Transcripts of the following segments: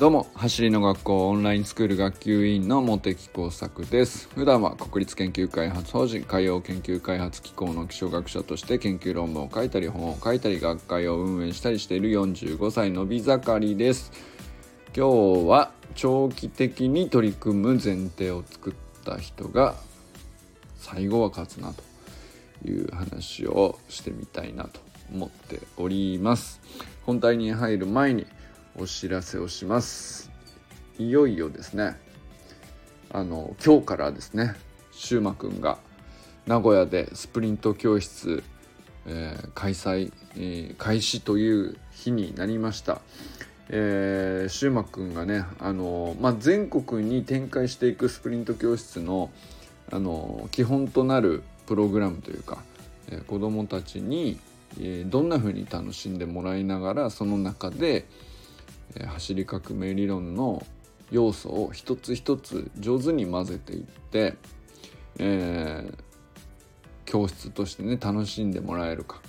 どうも走りの学校オンラインスクール学級委員の茂木耕作です。普段は国立研究開発法人海洋研究開発機構の気象学者として研究論文を書いたり本を書いたり学会を運営したりしている45歳のび盛りです。今日は長期的に取り組む前提を作った人が最後は勝つなという話をしてみたいなと思っております。本題に入る前にお知らせをしますいよいよですねあの今日からですねしゅうまくんが名古屋でスプリント教室、えー、開催、えー、開始という日になりました。えー、シューマくんがね、あのまあ、全国に展開していくスプリント教室の、あの基本となるプログラムというか、えー、子どもたちに、えー、どんな風に楽しんでもらいながらその中で、走り革命理論の要素を一つ一つ上手に混ぜていって、えー、教室としてね楽しんでもらえるか。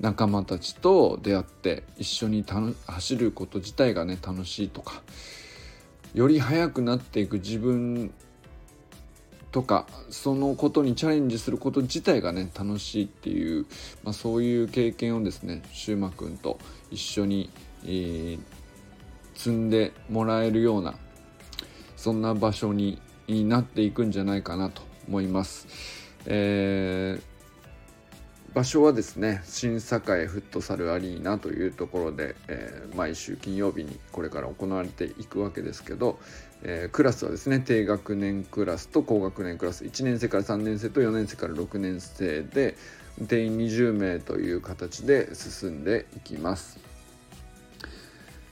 仲間たちと出会って一緒に走ること自体がね楽しいとかより速くなっていく自分とかそのことにチャレンジすること自体がね楽しいっていう、まあ、そういう経験をですねしゅうまくんと一緒に、えー、積んでもらえるようなそんな場所になっていくんじゃないかなと思います。えー、場所はですね新栄フットサルアリーナというところで、えー、毎週金曜日にこれから行われていくわけですけど、えー、クラスはですね低学年クラスと高学年クラス1年生から3年生と4年生から6年生で定員20名という形で進んでいきます。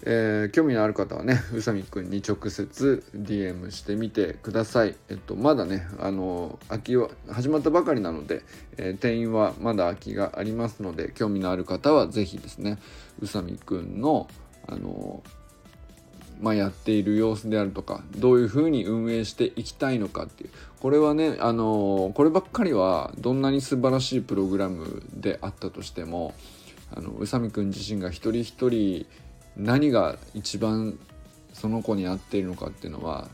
えー、興味のある方はね 宇佐美くんに直接 DM してみてください。えっとまだねあの空きは始まったばかりなので、えー、定員はまだ空きがありますので興味のある方は是非ですね宇佐美くんのあのまあ、やっている様子であるとかどういうふうに運営していきたいのかっていうこれはねあのこればっかりはどんなに素晴らしいプログラムであったとしてもあの宇佐美くん自身が一人一人何が一番その子に合っているのかっていうのは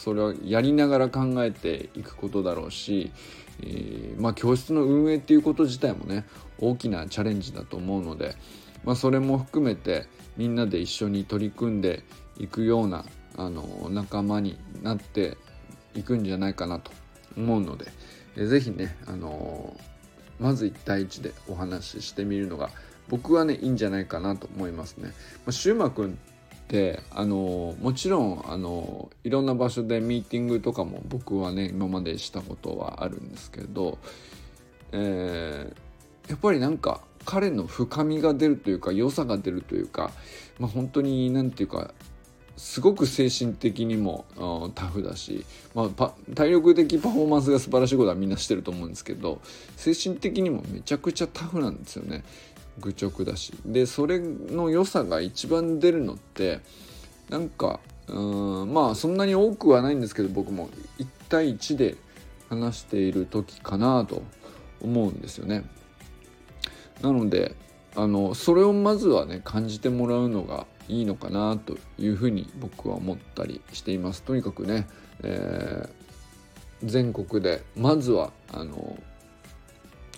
それはやりながら考えていくことだろうし、えー、まあ教室の運営っていうこと自体もね大きなチャレンジだと思うので、まあ、それも含めてみんなで一緒に取り組んでいくようなあの仲間になっていくんじゃないかなと思うので、えー、ぜひね、あのー、まず1対1でお話ししてみるのが僕はねいいんじゃないかなと思いますね。まあ、シューマくんってあのもちろんあのいろんな場所でミーティングとかも僕はね今までしたことはあるんですけど、えー、やっぱりなんか彼の深みが出るというか良さが出るというか、まあ、本当に何て言うかすごく精神的にもタフだし、まあ、体力的パフォーマンスが素晴らしいことはみんなしてると思うんですけど精神的にもめちゃくちゃタフなんですよね。愚直だしでそれの良さが一番出るのってなんかうんまあそんなに多くはないんですけど僕も1対1で話している時かなと思うんですよね。なのであのそれをまずはね感じてもらうのがいいのかなというふうに僕は思ったりしています。とにかくね、えー、全国でまずはあの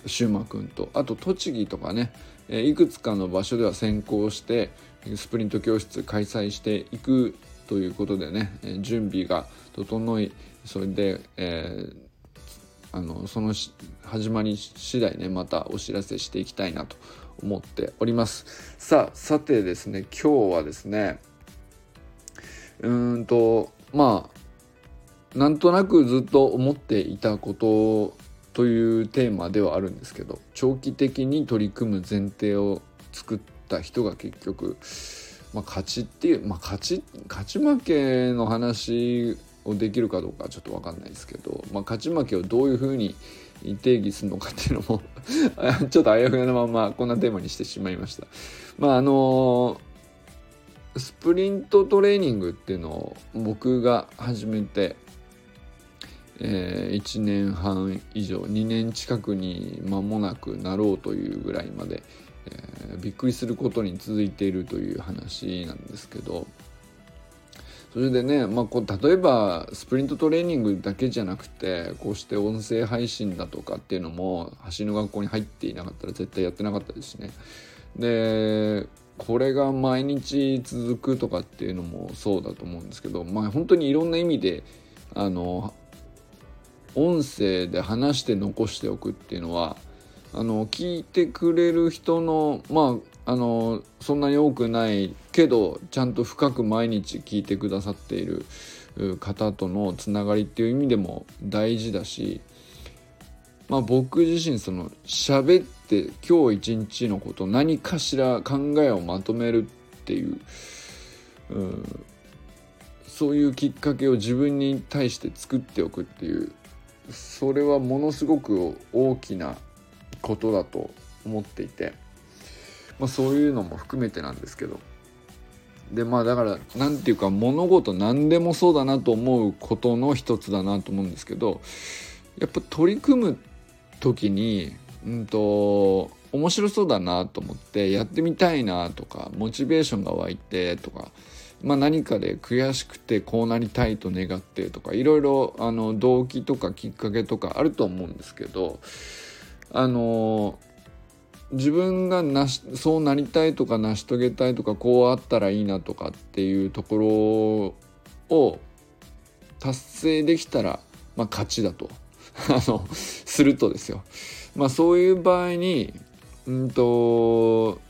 シューマくんとあと栃木とかねえいくつかの場所では先行してスプリント教室開催していくということでねえ準備が整いそれで、えー、あのその始まり次第ねまたお知らせしていきたいなと思っております。さあさてですね今日はですねうんとまあなんとなくずっと思っていたことというテーマではあるんですけど長期的に取り組む前提を作った人が結局、まあ、勝ちっていう、まあ、勝ち勝ち負けの話をできるかどうかちょっと分かんないですけど、まあ、勝ち負けをどういうふうに定義するのかっていうのも ちょっとあやふやなままこんなテーマにしてしまいました。まああのスプリントトレーニングっていうのを僕が始めてえー、1年半以上2年近くに間もなくなろうというぐらいまで、えー、びっくりすることに続いているという話なんですけどそれでね、まあ、こう例えばスプリントトレーニングだけじゃなくてこうして音声配信だとかっていうのも走りの学校に入っていなかったら絶対やってなかったですしね。でこれが毎日続くとかっていうのもそうだと思うんですけどまあ本当にいろんな意味であの音声で話して残しておくっていうのはあの聞いてくれる人のまああのそんなに多くないけどちゃんと深く毎日聞いてくださっている方とのつながりっていう意味でも大事だし、まあ、僕自身その喋って今日一日のこと何かしら考えをまとめるっていう、うん、そういうきっかけを自分に対して作っておくっていうそれはものすごく大きなことだと思っていて。まあ、そういうのも含めてなんですけどでまあだから何て言うか物事何でもそうだなと思うことの一つだなと思うんですけどやっぱ取り組む時にうんと面白そうだなと思ってやってみたいなとかモチベーションが湧いてとか、まあ、何かで悔しくてこうなりたいと願ってとかいろいろあの動機とかきっかけとかあると思うんですけどあの自分がなしそうなりたいとか成し遂げたいとかこうあったらいいなとかっていうところを達成できたら、まあ、勝ちだと あのするとですよ。まあ、そういう場合にうんと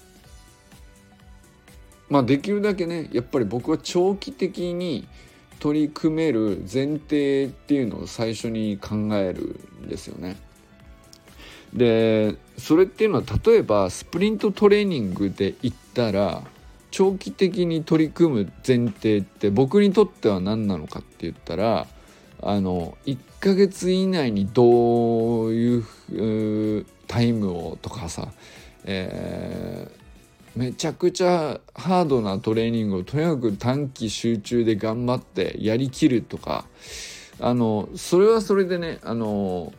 まあできるだけねやっぱり僕は長期的に取り組める前提っていうのを最初に考えるんですよね。でそれっていうのは例えばスプリントトレーニングで言ったら長期的に取り組む前提って僕にとっては何なのかって言ったらあの1ヶ月以内にどういうタイムをとかさ、えー、めちゃくちゃハードなトレーニングをとにかく短期集中で頑張ってやりきるとかあのそれはそれでねあの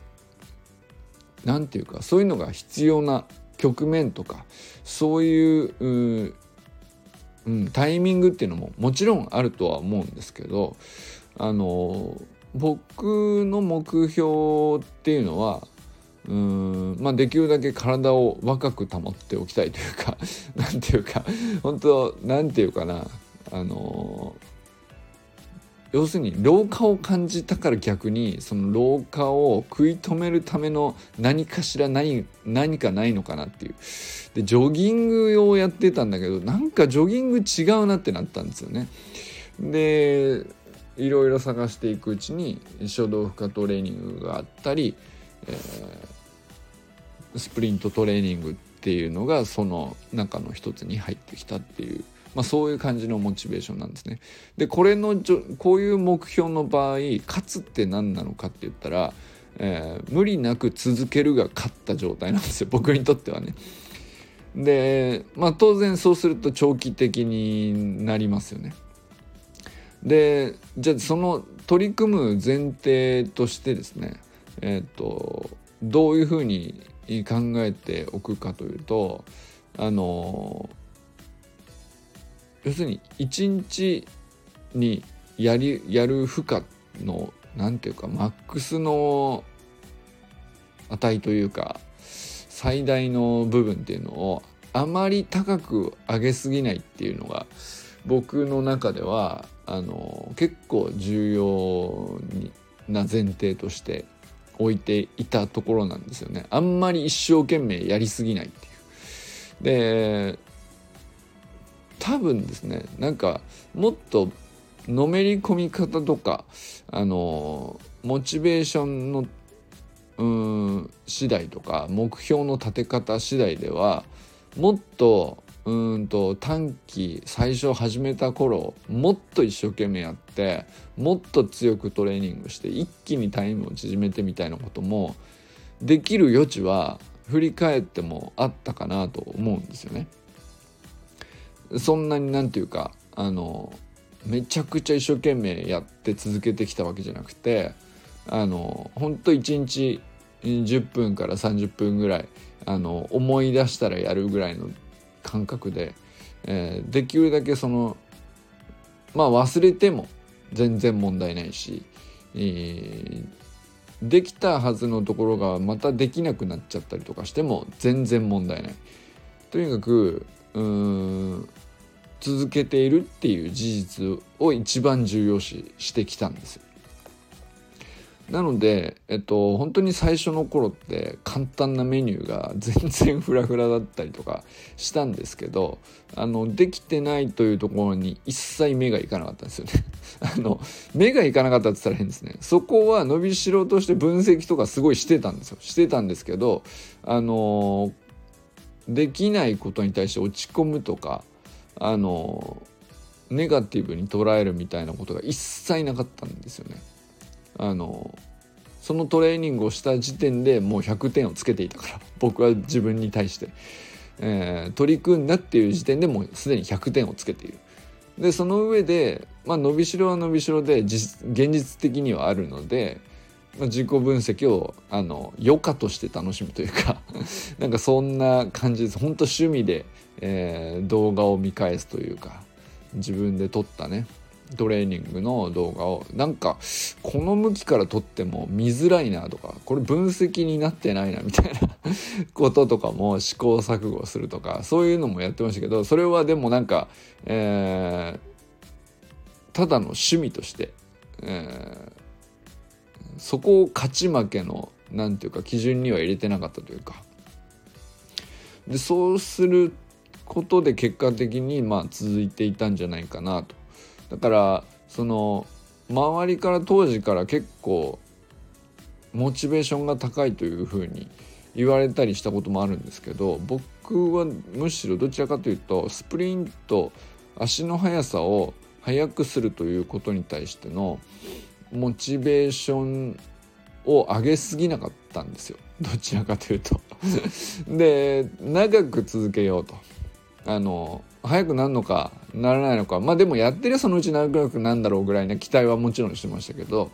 何て言うかそういうのが必要な局面とかそういううん、タイミングっていうのももちろんあるとは思うんですけどあの僕の目標っていうのはうんまあできるだけ体を若く保っておきたいというか 何ていうか本当何ていうかなあの要するに老化を感じたから逆にその老化を食い止めるための何かしら何何かないのかなっていう。でジョギングをやってたんだけどなんかジョギング違うなってなったんですよね。でいろいろ探していくうちに書道負荷トレーニングがあったり、えー、スプリントトレーニングっていうのがその中の一つに入ってきたっていうまあ、そういう感じのモチベーションなんですね。でこれのこういう目標の場合勝つって何なのかって言ったら、えー、無理なく続けるが勝った状態なんですよ 僕にとってはね。でまあ当然そうすると長期的になりますよね。でじゃあその取り組む前提としてですねえっ、ー、とどういうふうに考えておくかというとあの要するに1日にやりやる負荷の何ていうかマックスの値というか最大の部分っていうのをあまり高く上げすぎないっていうのが僕の中ではあの結構重要な前提として置いていたところなんですよね。あんまり一生懸命やりすぎないっていう。で多分ですねなんかもっとのめり込み方とかあのモチベーションのうん次第とか目標の立て方次第ではもっとうんと短期最初始めた頃もっと一生懸命やってもっと強くトレーニングして一気にタイムを縮めてみたいなこともできる余地は振り返ってもあったかなと思うんですよね。そんなになんていうかあのめちゃくちゃ一生懸命やって続けてきたわけじゃなくてあのほんと1日10分から30分ぐらいあの思い出したらやるぐらいの感覚で、えー、できるだけそのまあ忘れても全然問題ないし、えー、できたはずのところがまたできなくなっちゃったりとかしても全然問題ない。とにかくうん続けているっていう事実を一番重要視してきたんですよ。なので、えっと、本当に最初の頃って簡単なメニューが全然フラフラだったりとかしたんですけどあのできてないというところに一切目がいかなかったんですよね。あの目がいかなかったって言ったら変ですね。そこは伸びしろとして分析とかすごいしてたんですよ。してたんですけどあのできないことに対して落ち込むとかあのネガティブに捉えるみたいなことが一切なかったんですよね。あのそのトレーニングをした時点でもう100点をつけていたから僕は自分に対して、えー、取り組んだっていう時点でもうすでに100点をつけている。でその上で、まあ、伸びしろは伸びしろで現実的にはあるので、まあ、自己分析をあの余暇として楽しむというか なんかそんな感じです本当趣味で、えー、動画を見返すというか自分で撮ったねトレーニングの動画をなんかこの向きから撮っても見づらいなとかこれ分析になってないなみたいなこととかも試行錯誤するとかそういうのもやってましたけどそれはでもなんか、えー、ただの趣味として、えー、そこを勝ち負けの何て言うか基準には入れてなかったというか。でそうすることで結果的にまあ続いていたんじゃないかなと。だからその周りから当時から結構モチベーションが高いというふうに言われたりしたこともあるんですけど僕はむしろどちらかというとスプリント足の速さを速くするということに対してのモチベーションを上げすぎなかったんですよ。どちらかというと。で長く続けようと。あの早くなるのかならないのか。まあでもやってりゃそのうち長くなんだろうぐらいな期待はもちろんしてましたけど。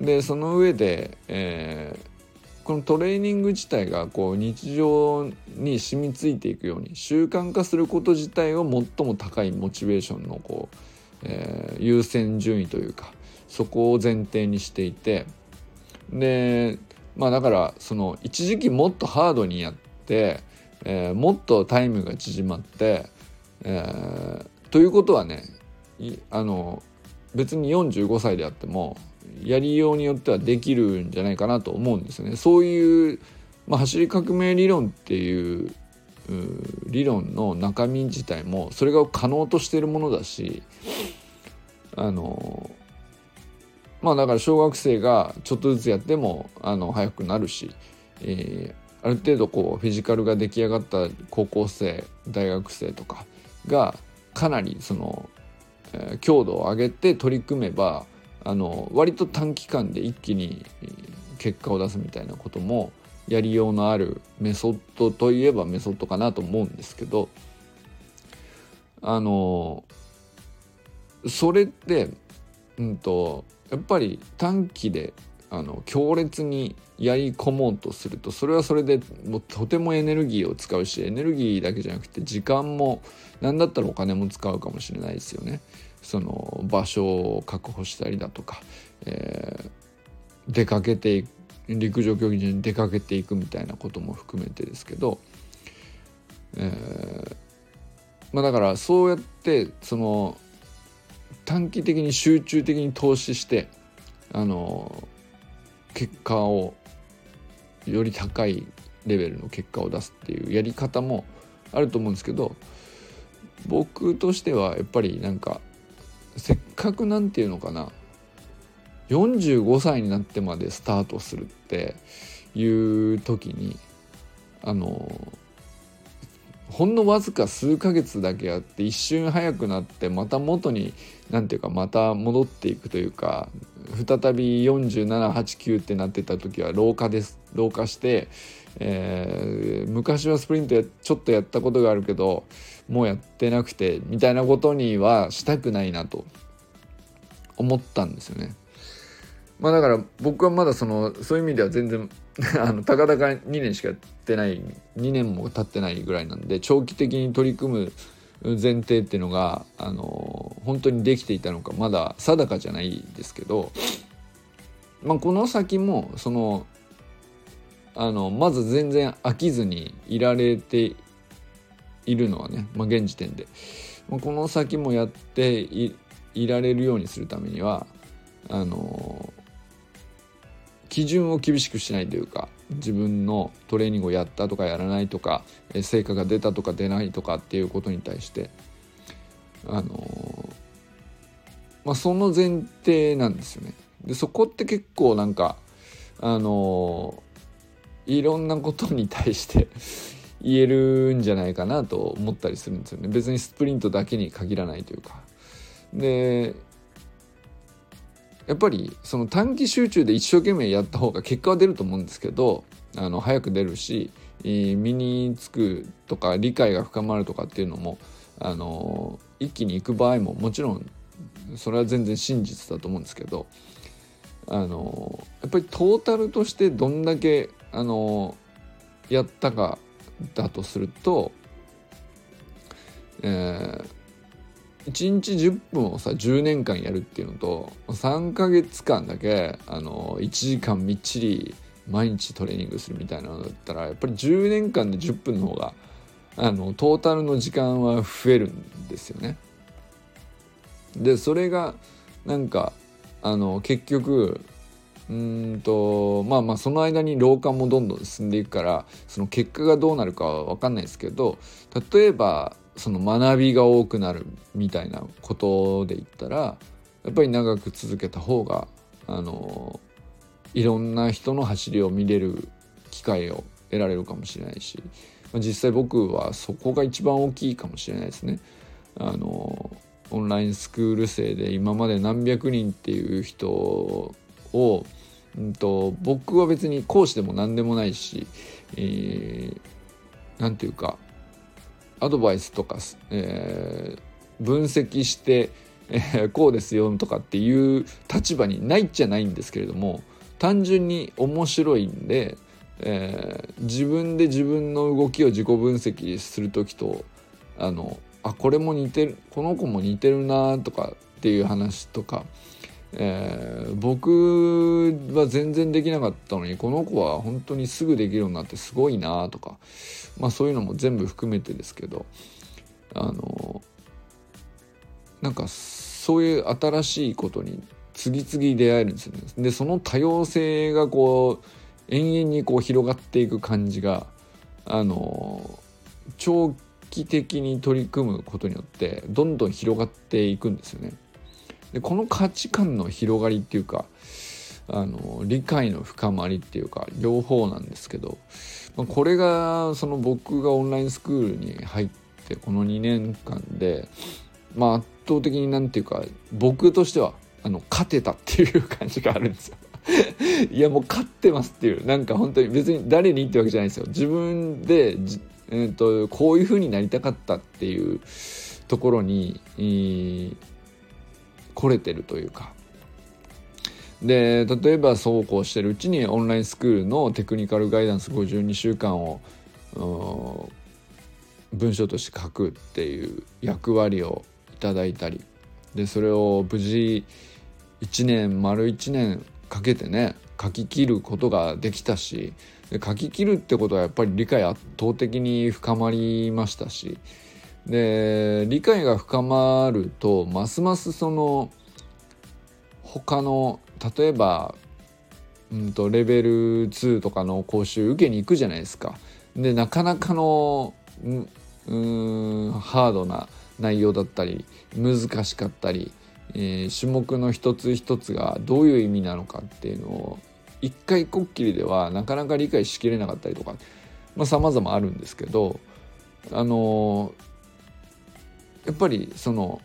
でその上で、えー、このトレーニング自体がこう日常に染みついていくように習慣化すること自体を最も高いモチベーションのこう、えー、優先順位というかそこを前提にしていて。でまあだからその一時期もっとハードにやって、えー、もっとタイムが縮まってえー、ということはねあの別に45歳であってもやりようによってはできるんじゃないかなと思うんですよね。そういう、まあ、走り革命理論っていう理論の中身自体もそれが可能としているものだしあのまあだから小学生がちょっとずつやってもあの速くなるし、えー、ある程度こうフィジカルが出来上がった高校生大学生とかがかなりその、えー、強度を上げて取り組めばあの割と短期間で一気に結果を出すみたいなこともやりようのあるメソッドといえばメソッドかなと思うんですけどあのそれって、うんと、やっぱり短期であの強烈にやり込もうとするとそれはそれでもうとてもエネルギーを使うしエネルギーだけじゃなくて時間も何だったらお金も使うかもしれないですよね。その場所を確保したりだとか、えー、出かけていく陸上競技場に出かけていくみたいなことも含めてですけど、えー、まあ、だからそうやってその短期的に集中的に投資してあの結果をより高いレベルの結果を出すっていうやり方もあると思うんですけど僕としてはやっぱりなんかせっかくなんていうのかな45歳になってまでスタートするっていう時にあのほんのわずか数ヶ月だけあって一瞬早くなってまた元に何ていうかまた戻っていくというか再び4789ってなってた時は老化です老化して、えー、昔はスプリントちょっとやったことがあるけどもうやってなくてみたいなことにはしたくないなと思ったんですよね。まあだから僕はまだそのそういう意味では全然 あのたかだか2年しかやってない2年も経ってないぐらいなんで長期的に取り組む前提っていうのがあの本当にできていたのかまだ定かじゃないですけど、まあ、この先もそのあのまず全然飽きずにいられているのはね、まあ、現時点で、まあ、この先もやっていられるようにするためにはあの基準を厳しくしないというか自分のトレーニングをやったとかやらないとか成果が出たとか出ないとかっていうことに対してあのまあその前提なんですよね。でそこって結構なんかあのいろんなことに対して 言えるんじゃないかなと思ったりするんですよね別にスプリントだけに限らないというかでやっぱりその短期集中で一生懸命やった方が結果は出ると思うんですけどあの早く出るし身につくとか理解が深まるとかっていうのもあの一気にいく場合ももちろんそれは全然真実だと思うんですけどあのやっぱりトータルとしてどんだけあのやったかだとすると、えー、1日10分をさ10年間やるっていうのと3ヶ月間だけあの1時間みっちり毎日トレーニングするみたいなのだったらやっぱり10年間で10分の方があのトータルの時間は増えるんですよね。でそれがなんかあの結局うんとまあまあその間に老化もどんどん進んでいくからその結果がどうなるかは分かんないですけど例えばその学びが多くなるみたいなことで言ったらやっぱり長く続けた方があのいろんな人の走りを見れる機会を得られるかもしれないしまあ実際僕はそこが一番大きいかもしれないですね。あのオンラインスクール生で今まで何百人っていう人をうんと、僕は別に講師でも何でもないし何、えー、て言うかアドバイスとか、えー、分析して、えー、こうですよとかっていう立場にないじゃないんですけれども単純に面白いんで、えー、自分で自分の動きを自己分析する時とあのあこれも似てるこの子も似てるなとかっていう話とかえー、僕は全然できなかったのにこの子は本当にすぐできるようになってすごいなとか、まあ、そういうのも全部含めてですけどあのなんかそういう新しいことに次々出会えるんですよね。でその多様性がこう延々にこう広がっていく感じがあの長期的に取り組むことによってどんどん広がっていくんですよね。でこの価値観の広がりっていうかあの理解の深まりっていうか両方なんですけど、まあ、これがその僕がオンラインスクールに入ってこの2年間で、まあ、圧倒的になんていうか僕としてはあの勝てたっていう感じがあるんですよ。いやもう勝ってますっていうなんか本当に別に誰にってわけじゃないですよ自分でえーと、こういう風になりたかったっていうところに、えー、来れてるというか。で例えばそうこうしてるうちにオンラインスクールのテクニカルガイダンス52週間を文章として書くっていう役割をいただいたり。でそれを無事1年丸1年かけてね書き切ることができたし。で書き切るってことはやっぱり理解圧倒的に深まりましたし。で理解が深まるとますますその他の例えば、うんと、レベル2とかの講習受けに行くじゃないですか。でなかなかのうんハードな内容だったり難しかったり、えー、種目の一つ一つがどういう意味なのかっていうのを一回こっきりではなかなか理解しきれなかったりとかさまざ、まあ、あるんですけどあのやっぱりその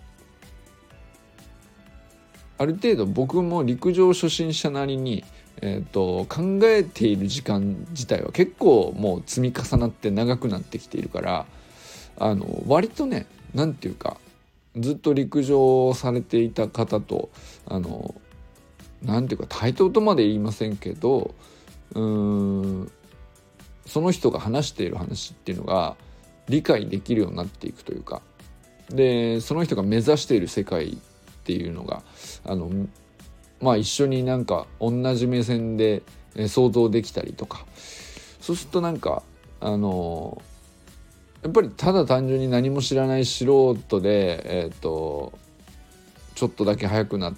ある程度僕も陸上初心者なりに、えーと、考えている時間自体は結構もう積み重なって長くなってきているからあの割とね何て言うかずっと陸上をされていた方とあの何て言うか対等とまで言いませんけどうーんその人が話している話っていうのが理解できるようになっていくというかでその人が目指している世界っていうのがあのまあ一緒になんか同じ目線で想像できたりとか。そうするとなんかあのやっぱりただ単純に何も知らない素人でえっ、ー、とちょっとだけ速くなっ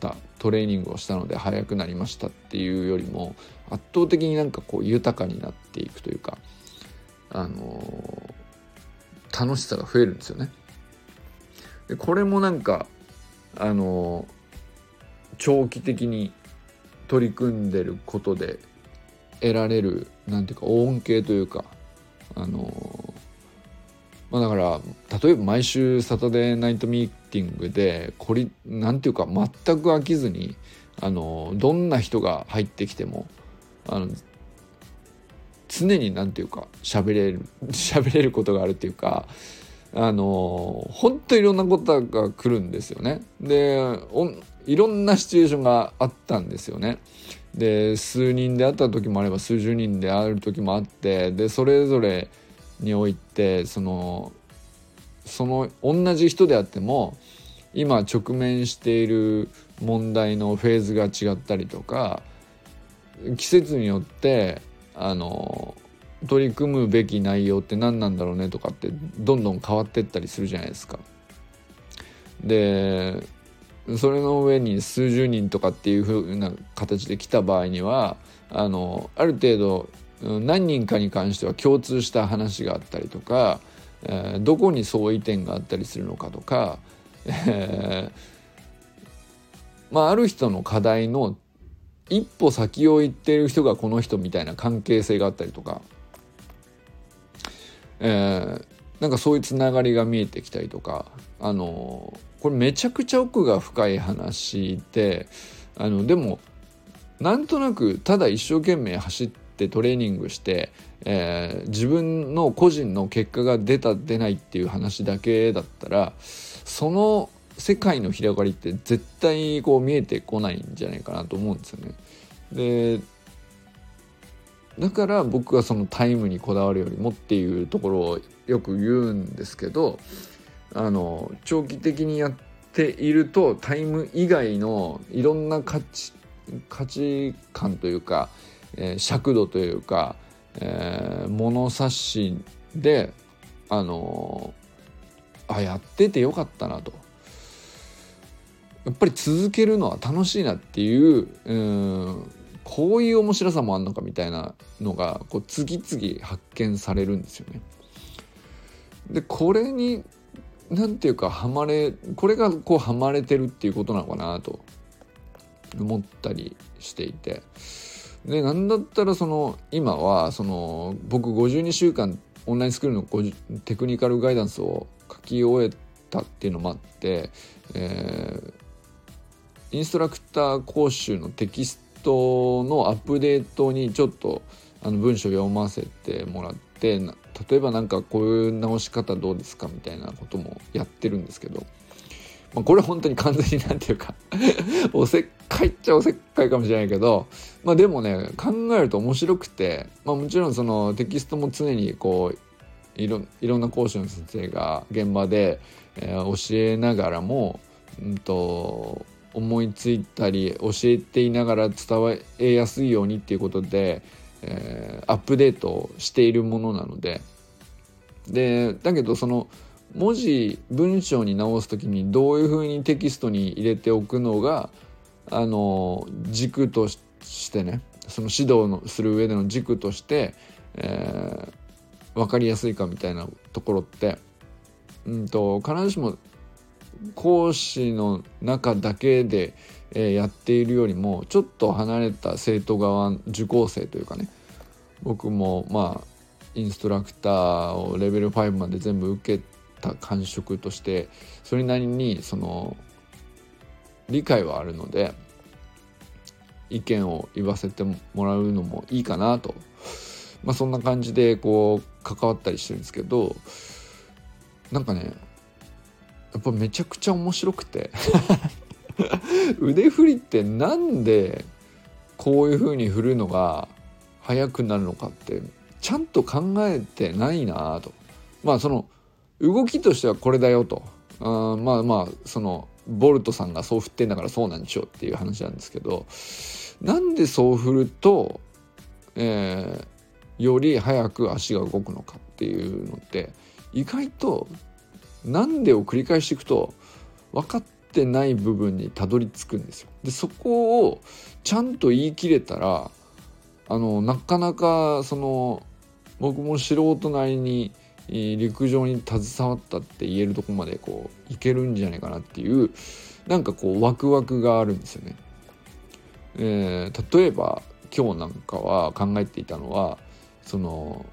たトレーニングをしたので速くなりましたっていうよりも圧倒的になんかこう豊かになっていくというかあの楽しさが増えるんですよね。でこれもなんかあの長期的に取り組んでることで得られるなんていうか恩恵というかあのまあだから例えば毎週サタデーナイトミーティングでこりなんていうか全く飽きずにあのどんな人が入ってきてもあの常に何て言うか喋れる 喋れることがあるっていうかあの本当いろんなことが来るんですよね。でいろんなシチュエーションがあったんですよね。で数人で会った時もあれば数十人で会る時もあってでそれぞれにおいてそのその同じ人であっても今直面している問題のフェーズが違ったりとか季節によってあの取り組むべき内容って何なんだろうねとかってどんどん変わってったりするじゃないですか。でそれの上に数十人とかっていう風な形で来た場合にはあのある程度何人かに関しては共通した話があったりとか、えー、どこに相違点があったりするのかとか、えー、まあある人の課題の一歩先を行ってる人がこの人みたいな関係性があったりとか、えー、なんかそういうつながりが見えてきたりとかあのこれめちゃくちゃ奥が深い話であのでもなんとなくただ一生懸命走ってトレーニングして、えー、自分の個人の結果が出た出ないっていう話だけだったらその世界の広がりって絶対こう見えてこないんじゃないかなと思うんですよね。でだから僕はそのタイムにこだわるよりもっていうところをよく言うんですけどあの長期的にやっているとタイム以外のいろんな価値価値観というか、えー、尺度というか、えー、物差しであのあやっててよかったなとやっぱり続けるのは楽しいなっていううんこういう面白さもあんのかみたいなのがこう次々発見されるんですよね。でこれに何て言うかハマれこれがこうハマれてるっていうことなのかなと思ったりしていてでなんだったらその今はその僕52週間オンラインスクールのテクニカルガイダンスを書き終えたっていうのもあって、えー、インストラクター講習のテキストのアップデートにちょっとあの文章読ませてもらって例えば何かこういう直し方どうですかみたいなこともやってるんですけど、まあ、これ本当に完全に何て言うか おせっかいっちゃおせっかいかもしれないけど、まあ、でもね考えると面白くて、まあ、もちろんそのテキストも常にこういろいろんな講師の先生が現場で、えー、教えながらも、うんと思いついたり教えていながら伝えやすいようにっていうことで、えー、アップデートしているものなので。でだけどその文字文章に直す時にどういうふうにテキストに入れておくのがあの軸としてねその指導のする上での軸として、えー、分かりやすいかみたいなところって、うんと必ずしも講師の中だけで、え、やっているよりもちょっと離れた生徒側受講生というかね僕もまあインストラクターをレベル5まで全部受けた感触としてそれなりにその理解はあるので意見を言わせてもらうのもいいかなと、まあ、そんな感じでこう関わったりしてるんですけどなんかねやっぱめちゃくちゃ面白くて。腕振りってなんでこういう風に振るのが速くなるのかってちゃんと考えてないなと。まあその動きとしてはこれだよと。あまあまあそのボルトさんがそう振ってんだからそうなんでしょうっていう話なんですけど。なんでそう振ると、えー、より早く足が動くのかっていうのって意外となんでを繰り返していくと分かってない部分にたどり着くんですよ。でそこをちゃんと言い切れたらあのなかなかその僕も素人なりに陸上に携わったって言えるとこまでこういけるんじゃないかなっていうなんかこうワクワクがあるんですよね。えー、例えば今日なんかは考えていたのはその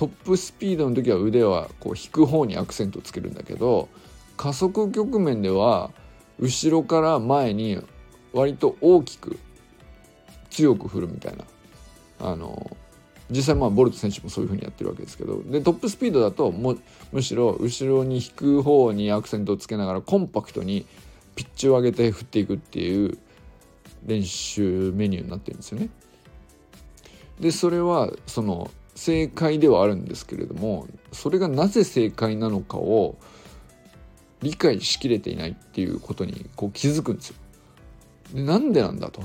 トップスピードの時は腕はこう引く方にアクセントをつけるんだけど加速局面では後ろから前に割と大きく強く振るみたいなあの実際まあボルト選手もそういう風にやってるわけですけどでトップスピードだともむしろ後ろに引く方にアクセントをつけながらコンパクトにピッチを上げて振っていくっていう練習メニューになってるんですよね。でそれはその正解ではあるんですけれどもそれがなぜ正解なのかを理解しきれていないっていうことにこう気づくんですよ。でなんでなんだと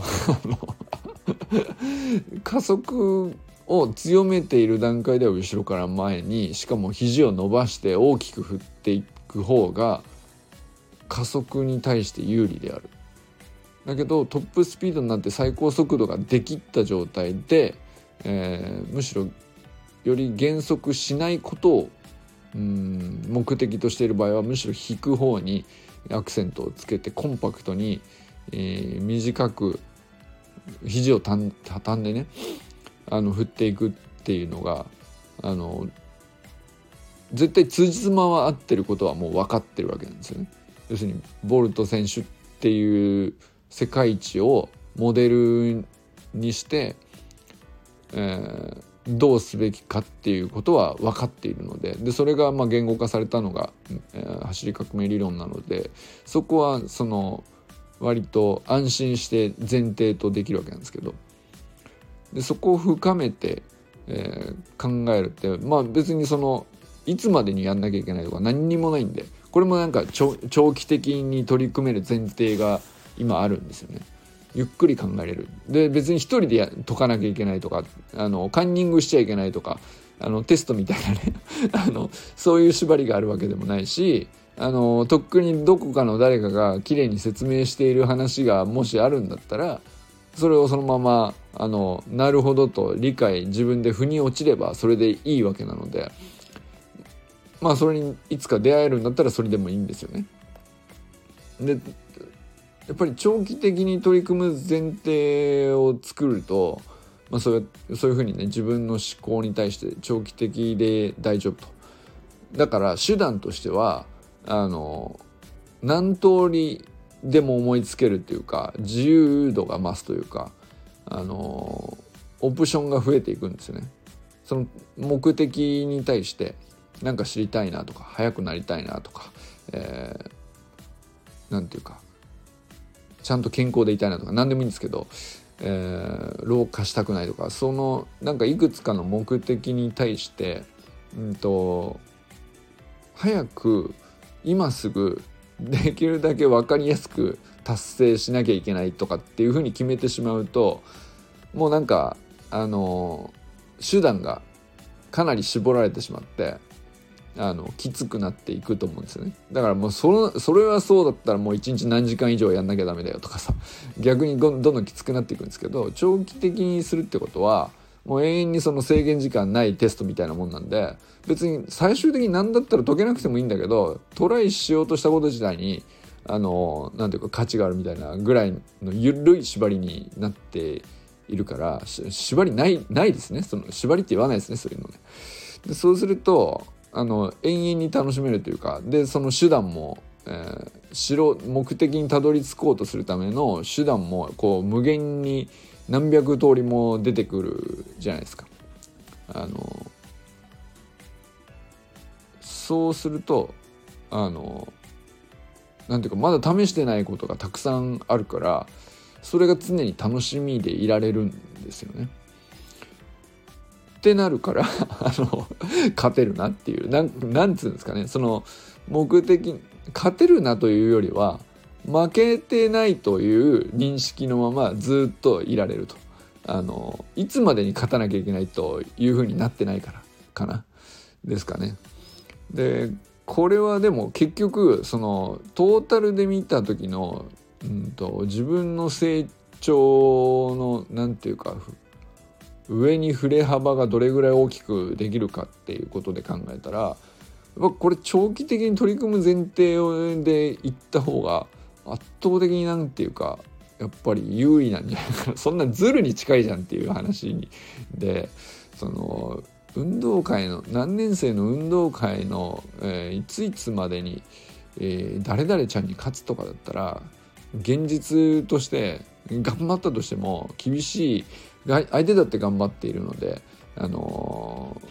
加速を強めている段階では後ろから前にしかも肘を伸ばして大きく振っていく方が加速に対して有利である。だけどトップスピードになって最高速度ができた状態で、えー、むしろより減速しないことをうん目的としている場合はむしろ引く方にアクセントをつけてコンパクトに、えー、短く肘を畳んでねあの振っていくっていうのがあの絶対通じ妻は合ってることはもう分かってるわけなんですよね。要するにボルト選手っていう世界一をモデルにして、えー、どうすべきかっていうことは分かっているのででそれがま言語化されたのが、えー、走り革命理論なのでそこはその割と安心して前提とできるわけなんですけどでそこを深めて、えー、考えるってまあ別にそのいつまでにやんなきゃいけないとか何にもないんでこれもなんか長期的に取り組める前提が今あるんですよね。ゆっくり考えれる。で別に一人で解かなきゃいけないとかあのカンニングしちゃいけないとかあのテストみたいなね あのそういう縛りがあるわけでもないしあのとっくにどこかの誰かが綺麗に説明している話がもしあるんだったらそれをそのままあのなるほどと理解自分で腑に落ちればそれでいいわけなのでまあそれにいつか出会えるんだったらそれでもいいんですよね。でやっぱり長期的に取り組む前提を作ると、まあ、そうそういうふうにね自分の思考に対して長期的で大丈夫と。だから手段としてはあの何通りでも思いつけるっていうか自由度が増すというかあのオプションが増えていくんですよね。その目的に対して何か知りたいなとか速くなりたいなとか、えー、なんていうかちゃんと健康でいたいなとか何でもいいんですけど、えー、老化したくないとかそのなんかいくつかの目的に対して、うんと早く今すぐできるだけ分かりやすく達成しなきゃいけないとかっていうふうに決めてしまうともうなんかあの手段がかなり絞られてしまってあのきつくなっていくと思うんですよね。だからもうそのそれはそうだったらもう一日何時間以上やんなきゃダメだよとかさ。逆にどんどんきつくなっていくんですけど長期的にするってことはもう永遠にその制限時間ないテストみたいなもんなんで別に最終的に何だったら解けなくてもいいんだけどトライしようとしたこと自体にあのなんていうか価値があるみたいなぐらいの緩い縛りになっているから縛りないないですね。その縛りって言わないですねそういうのね。でそうするとあの永遠に楽しめるというかでその手段も、えー、城目的にたどり着こうとするための手段もこう無限に何百通りも出てくるじゃないですか。あのそうするとあのなんていうかまだ試してないことがたくさんあるからそれが常に楽しみでいられるんですよね。ってなるから あの勝てるなっていうなんなんつうんですかねその目的勝てるなというよりは負けてないという認識のままずっといられるとあのいつまでに勝たなきゃいけないというふうになってないからかなですかね。でこれはでも結局そのトータルで見た時の、うんと、自分の成長の何て言うか上に振れ幅がどれぐらい大きくできるかっていうことで考えたらこれ長期的に取り組む前提でいった方が圧倒的になんていうかやっぱり優位なんじゃないかな。そんなズルに近いじゃんっていう話でその運動会の何年生の運動会の、えー、いついつまでに、えー、誰々ちゃんに勝つとかだったら現実として頑張ったとしても厳しい相手だって頑張っているのであの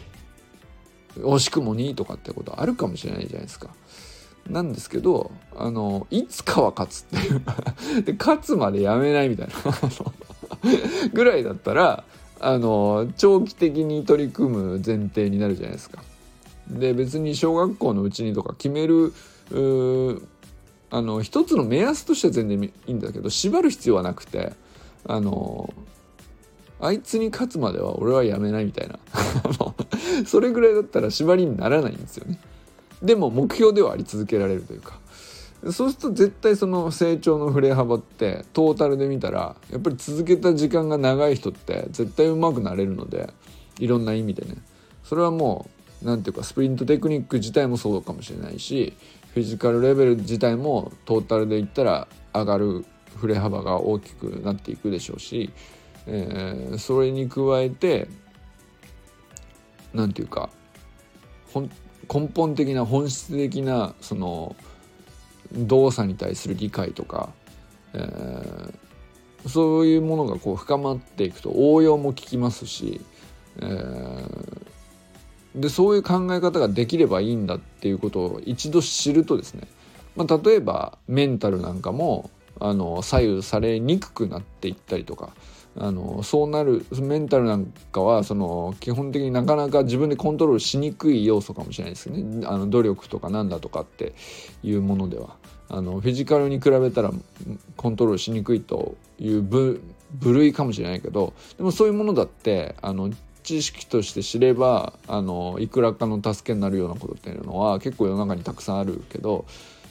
ー、惜しくも2位とかってことあるかもしれないじゃないですか。なんですけどあのいつかは勝つっていう で勝つまでやめないみたいな ぐらいだったらあの長期的に取り組む前提になるじゃないですか。で別に小学校のうちにとか決めるあの一つの目安としては全然いいんだけど縛る必要はなくてあのあいつに勝つまでは俺はやめないみたいな。それぐらいだったら縛りにならないんですよね。でも目標ではあり続けられるというか。そうすると絶対その成長の振れ幅ってトータルで見たらやっぱり続けた時間が長い人って絶対上手くなれるのでいろんな意味でね。それはもう何ていうかスプリントテクニック自体もそうかもしれないしフィジカルレベル自体もトータルで言ったら上がる振れ幅が大きくなっていくでしょうし、えー、それに加えて何ていうか根本的な本質的なその動作に対する理解とか、えー、そういうものがこう深まっていくと応用も効きますし、えー、でそういう考え方ができればいいんだっていうことを一度知るとですね、まあ、例えばメンタルなんかもあの左右されにくくなっていったりとかあのそうなるメンタルなんかはその基本的になかなか自分でコントロールしにくい要素かもしれないですね。あの努力とかなんだとかっていうものでは。あのフィジカルに比べたらコントロールしにくいという部類かもしれないけどでもそういうものだってあの知識として知ればあのいくらかの助けになるようなことっていうのは結構世の中にたくさんあるけど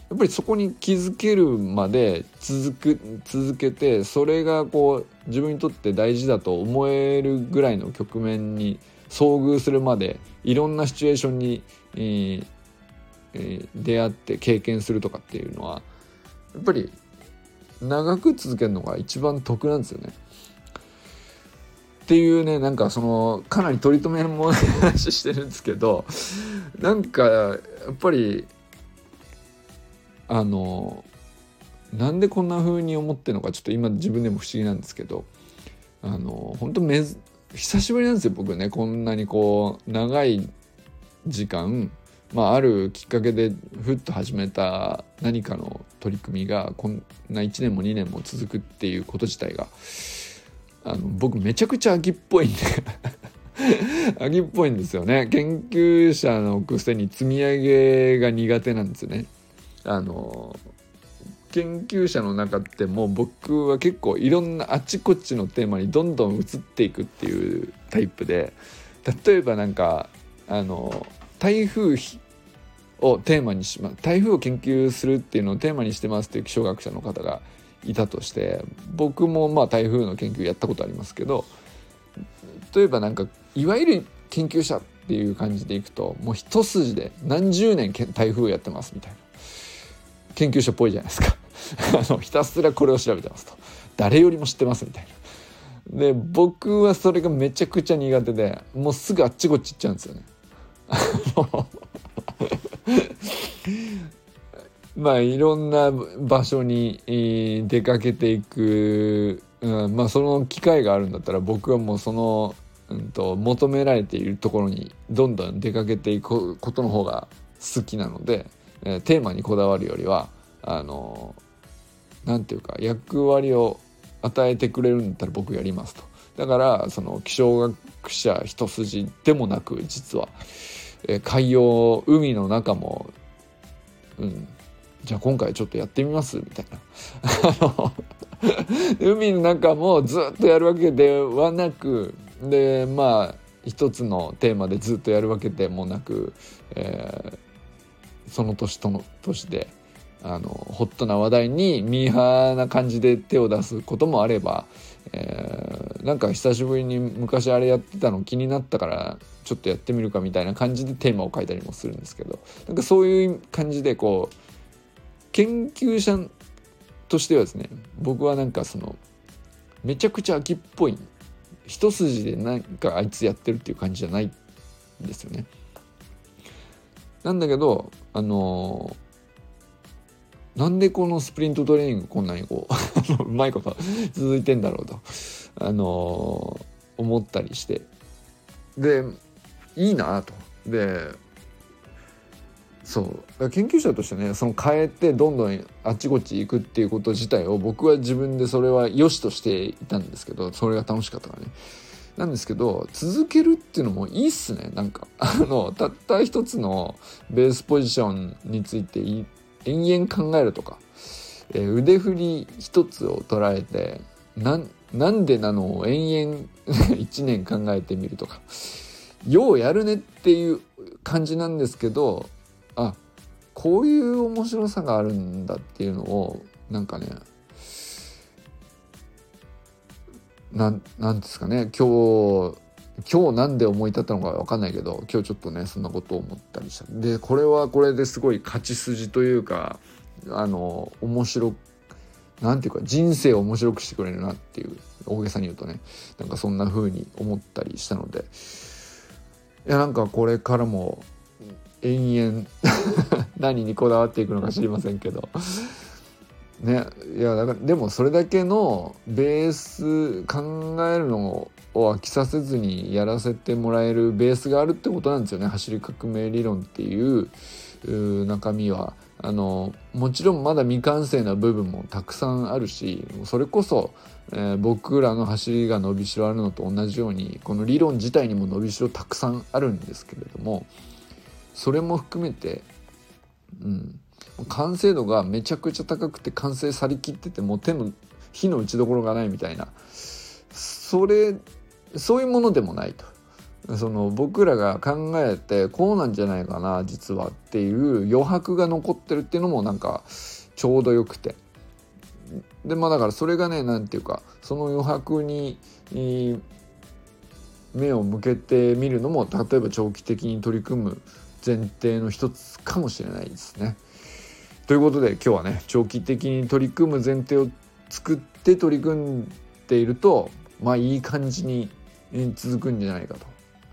やっぱりそこに気づけるまで続く続けてそれがこう自分にとって大事だと思えるぐらいの局面に遭遇するまでいろんなシチュエーションに、えーえー、出会って経験するとかっていうのはやっぱり長く続けるのが一番得なんですよね。っていうねなんかそのかなり取り留めも話してるんですけどなんかやっぱりあのなんでこんな風に思ってるのかちょっと今自分でも不思議なんですけどあの本当め久しぶりなんですよ僕ね。こんなにこう長い時間まあ、あるきっかけでふっと始めた何かの取り組みがこんな1年も2年も続くっていうこと自体があの僕めちゃくちゃ秋っぽいんで 秋っぽいんですよね。研究者のくせに積み上げが苦手なんですよね。あの研究者の中ってもう僕は結構いろんなあちこちのテーマにどんどん移っていくっていうタイプで例えばなんかあの台風をテーマにします台風を研究するっていうのをテーマにしてますっていう気象学者の方がいたとして僕もまあ台風の研究やったことありますけど例えばなんかいわゆる研究者っていう感じでいくともう一筋で何十年台風やってますみたいな。研究者っぽいじゃないですか。あのひたすらこれを調べてますと。誰よりも知ってますみたいな。で僕はそれがめちゃくちゃ苦手でもうすぐあっちこっち行っちゃうんですよね。まあいろんな場所に出かけていく、うん、まあその機会があるんだったら僕はもうその、うんと、求められているところにどんどん出かけていくことの方が好きなので、えー、テーマにこだわるよりはあの何て言うか役割を与えてくれるんだったら僕やりますと。だからその気象学者一筋でもなく実は、え、海洋海の中も、うん、じゃあ今回ちょっとやってみますみたいな。海の中もずっとやるわけではなくでまあ一つのテーマでずっとやるわけでもなく、えー、その年との年であのホットな話題にミーハーな感じで手を出すこともあれば、えー、なんか久しぶりに昔あれやってたの気になったからちょっとやってみるかみたいな感じでテーマを書いたりもするんですけどなんかそういう感じでこう研究者としてはですね僕はなんかそのめちゃくちゃ秋っぽい一筋でなんかあいつやってるっていう感じじゃないんですよね。なんだけどあの、なんでこのスプリントトレーニングこんなにこう うまいこと続いてんだろうと、あのー、思ったりして。でいいなと。でそう。研究者としてねその変えてどんどんあっちこっち行くっていうこと自体を僕は自分でそれは良しとしていたんですけどそれが楽しかったからね。なんですけど続けるっていうのもいいっすね。なんかあのたった一つのベースポジションについて延々考えるとか、えー、腕振り一つを捉えてなんでなのを延々 1年考えてみるとか。ようやるねっていう感じなんですけどあこういう面白さがあるんだっていうのをなんかねなんなんですかね。今日今日なんで思い立ったのか分かんないけど今日ちょっとねそんなことを思ったりした。でこれはこれですごい勝ち筋というかあの面白なんていうか人生を面白くしてくれるなっていう大げさに言うとね。なんかそんな風に思ったりしたので。いやなんかこれからも延々 何にこだわっていくのか知りませんけど。ねいやだからでもそれだけのベース考えるのを飽きさせずにやらせてもらえるベースがあるってことなんですよね走り革命理論っていう中身は。あのもちろんまだ未完成な部分もたくさんあるしそれこそ、えー、僕らの走りが伸びしろあるのと同じようにこの理論自体にも伸びしろたくさんあるんですけれどもそれも含めて、うん、完成度がめちゃくちゃ高くて完成さりきっててもう手の火の打ちどころがないみたいなそれそういうものでもないと。その僕らが考えてこうなんじゃないかな実はっていう余白が残ってるっていうのもなんかちょうどよくてでまあだからそれがね何て言うかその余白に目を向けてみるのも例えば長期的に取り組む前提の一つかもしれないですね。ということで今日はね長期的に取り組む前提を作って取り組んでいるとまあいい感じに続くんじゃないかと。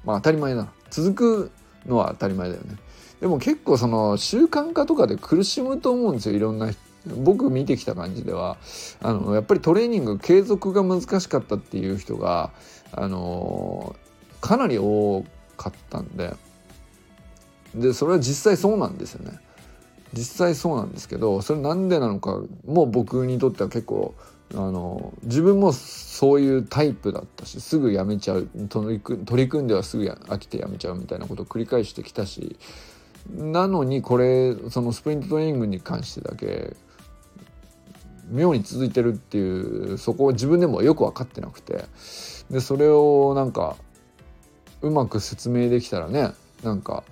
まあ当たり前だ。続くのは当たり前だよね。でも結構その習慣化とかで苦しむと思うんですよいろんな僕見てきた感じではあのやっぱりトレーニング継続が難しかったっていう人があのかなり多かったんででそれは実際そうなんですよね実際そうなんですけどそれなんでなのかもう僕にとっては結構あの自分もそういうタイプだったしすぐやめちゃう取り取り組んではすぐ飽きてやめちゃうみたいなことを繰り返してきたしなのにこれそのスプリントトレーニングに関してだけ妙に続いてるっていうそこを自分でもよく分かってなくてでそれをなんかうまく説明できたらねなんか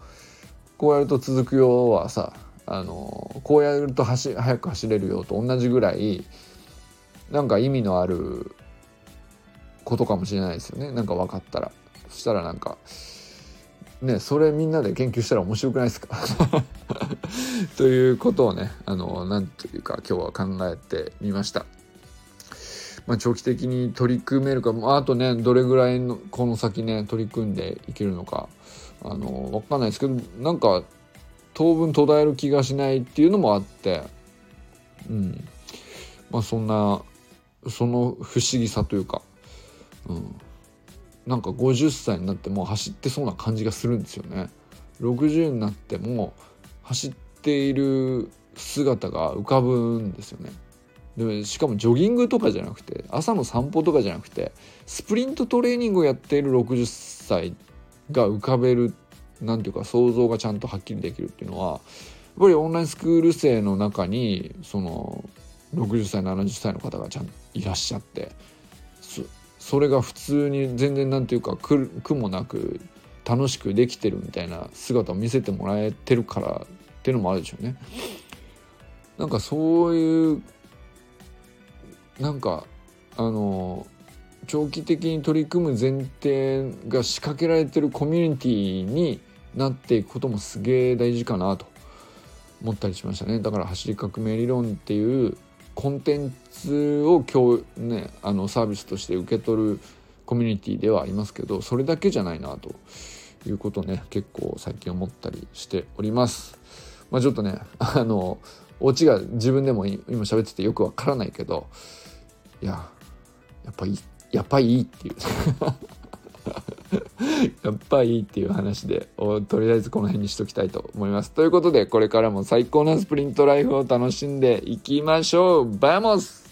こうやると続くよはさあのこうやると走早く走れるよと同じぐらいなんか意味のあることかもしれないですよね。なんか分かったら。そしたらなんかねそれみんなで研究したら面白くないですか？ということをねあのなんというか今日は考えてみました。まあ、長期的に取り組めるかあとねどれぐらいのこの先ね取り組んでいけるのかあの分かんないですけどなんか当分途絶える気がしないっていうのもあってうん。まあそんなその不思議さというか、うん、なんか50歳になっても走ってそうな感じがするんですよね。60になっても走っている姿が浮かぶんですよね。でしかもジョギングとかじゃなくて朝の散歩とかじゃなくてスプリントトレーニングをやっている60歳が浮かべるなんていうか想像がちゃんとはっきりできるっていうのはやっぱりオンラインスクール生の中にその60歳70歳の方がちゃんいらっしゃってそれが普通に全然なんていうか苦もなく楽しくできてるみたいな姿を見せてもらえてるからっていうのもあるでしょうね。なんかそういうなんかあの長期的に取り組む前提が仕掛けられてるコミュニティになっていくこともすげえ大事かなと思ったりしましたねだから走り革命理論っていうコンテンツを今日ねあのサービスとして受け取るコミュニティではありますけどそれだけじゃないなということね結構最近思ったりしております。まあ、ちょっとねあのオチが自分でも今喋っててよくわからないけどいややっぱいいやっぱいいっていう やっぱいいっていう話でとりあえずこの辺にしときたいと思います。ということでこれからも最高なスプリントライフを楽しんでいきましょう Vamos